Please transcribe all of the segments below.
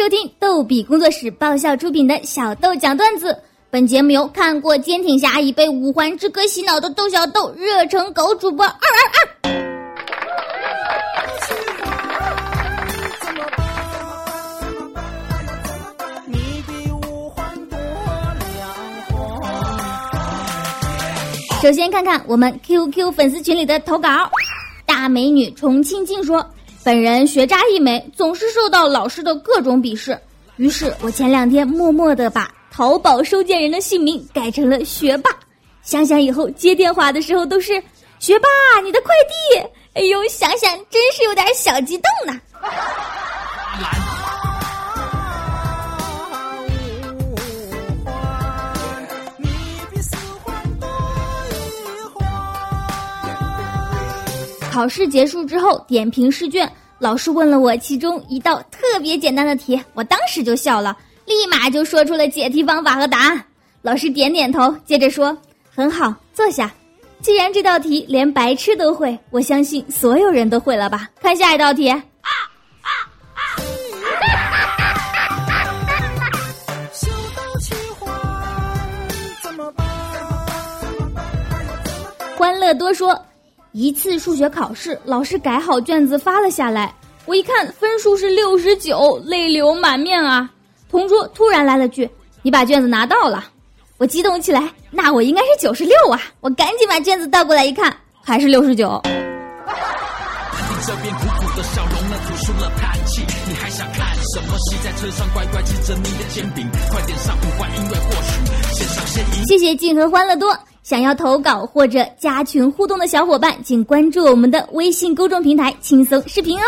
收听逗比工作室爆笑出品的小豆讲段子。本节目由看过《坚挺侠》已被五环之歌洗脑的豆小豆热成狗主播二二二。首先看看我们 QQ 粉丝群里的投稿，大美女重庆静说。本人学渣一枚，总是受到老师的各种鄙视。于是我前两天默默的把淘宝收件人的姓名改成了学霸。想想以后接电话的时候都是学霸，你的快递。哎呦，想想真是有点小激动呢。考试结束之后点评试卷，老师问了我其中一道特别简单的题，我当时就笑了，立马就说出了解题方法和答案。老师点点头，接着说：“很好，坐下。既然这道题连白痴都会，我相信所有人都会了吧？看下一道题。”欢乐多说。一次数学考试，老师改好卷子发了下来，我一看分数是六十九，泪流满面啊！同桌突然来了句：“你把卷子拿到了。”我激动起来，那我应该是九十六啊！我赶紧把卷子倒过来一看，还是六十九。谢谢静和欢乐多。想要投稿或者加群互动的小伙伴，请关注我们的微信公众平台“轻松视频”哦。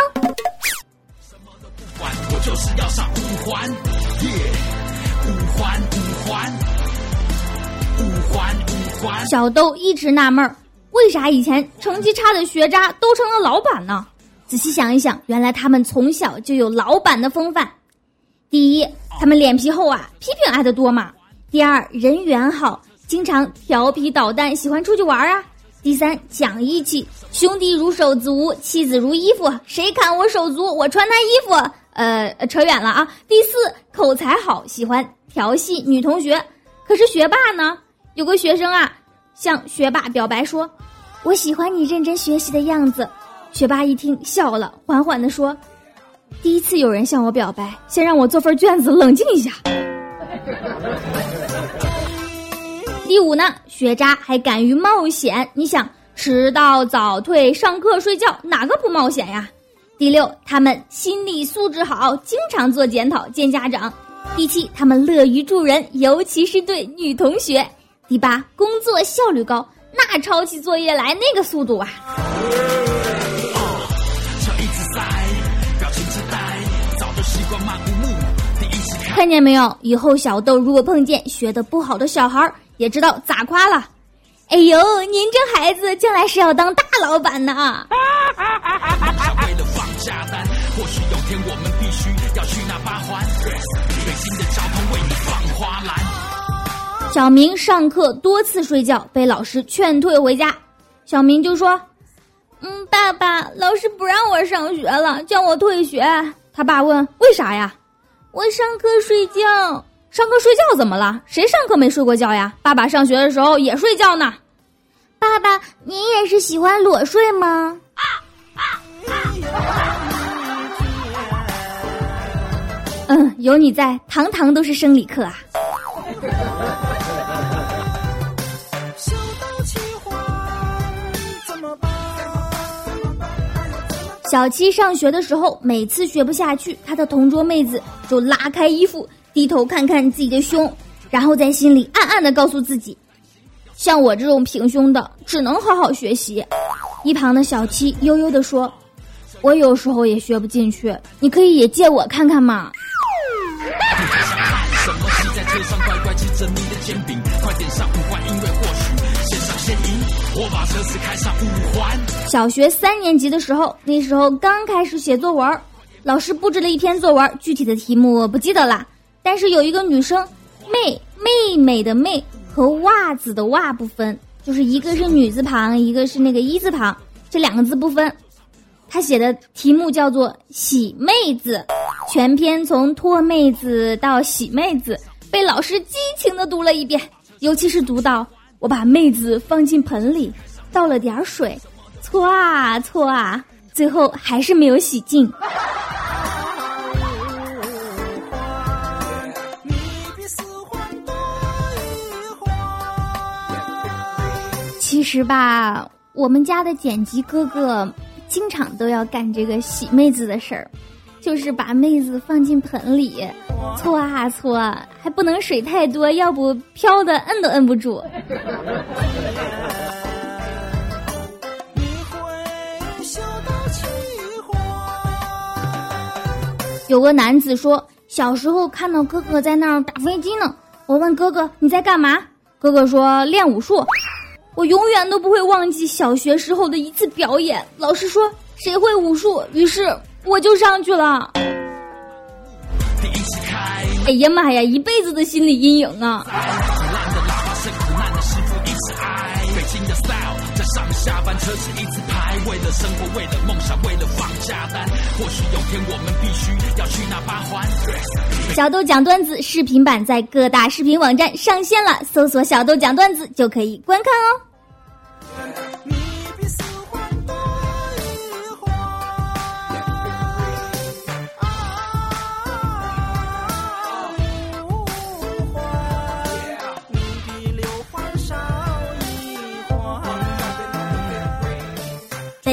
小豆一直纳闷儿，为啥以前成绩差的学渣都成了老板呢？仔细想一想，原来他们从小就有老板的风范。第一，他们脸皮厚啊，批评挨得多嘛。第二，人缘好。经常调皮捣蛋，喜欢出去玩啊。第三，讲义气，兄弟如手足，妻子如衣服，谁砍我手足，我穿他衣服。呃，扯远了啊。第四，口才好，喜欢调戏女同学。可是学霸呢？有个学生啊，向学霸表白说：“我喜欢你认真学习的样子。”学霸一听笑了，缓缓地说：“第一次有人向我表白，先让我做份卷子冷静一下。”第五呢，学渣还敢于冒险。你想迟到早退、上课睡觉，哪个不冒险呀？第六，他们心理素质好，经常做检讨见家长。第七，他们乐于助人，尤其是对女同学。第八，工作效率高，那抄起作业来那个速度啊！看见没有？以后小豆如果碰见学的不好的小孩也知道咋夸了。哎呦，您这孩子将来是要当大老板呢！小明上课多次睡觉，被老师劝退回家。小明就说：“嗯，爸爸，老师不让我上学了，叫我退学。”他爸问：“为啥呀？”我上课睡觉，上课睡觉怎么了？谁上课没睡过觉呀？爸爸上学的时候也睡觉呢。爸爸，您也是喜欢裸睡吗？嗯，有你在，堂堂都是生理课啊。小七上学的时候，每次学不下去，他的同桌妹子就拉开衣服，低头看看自己的胸，然后在心里暗暗的告诉自己：像我这种平胸的，只能好好学习。一旁的小七悠悠的说：“我有时候也学不进去，你可以也借我看看嘛。”小学三年级的时候，那时候刚开始写作文，老师布置了一篇作文，具体的题目我不记得了。但是有一个女生，妹妹妹的妹和袜子的袜不分，就是一个是女字旁，一个是那个一字旁，这两个字不分。她写的题目叫做“喜妹子”，全篇从脱妹子到洗妹子，被老师激情的读了一遍。尤其是读到我把妹子放进盆里，倒了点水，搓啊搓啊，最后还是没有洗净。其实吧，我们家的剪辑哥哥经常都要干这个洗妹子的事儿。就是把妹子放进盆里，搓啊搓，还不能水太多，要不飘的摁都摁不住。有个男子说，小时候看到哥哥在那儿打飞机呢，我问哥哥你在干嘛？哥哥说练武术。我永远都不会忘记小学时候的一次表演，老师说谁会武术，于是。我就上去了。哎呀妈呀，一辈子的心理阴影啊！上下班车是一次排位的生活为了梦想为了放假单或许有天我们必须要去那八环。小豆讲段子视频版在各大视频网站上线了搜索小豆讲段子就可以观看哦。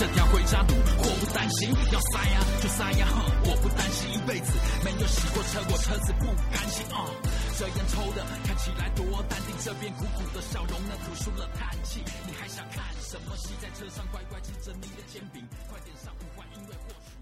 这条回家路，祸不单行。要塞呀就塞呀，我不担心一辈子没有洗过车，我车子不甘心啊。这烟抽的看起来多淡定，这边苦苦的笑容呢吐出了叹气。你还想看什么戏？在车上乖乖吃着你的煎饼，快点上五环因为或许。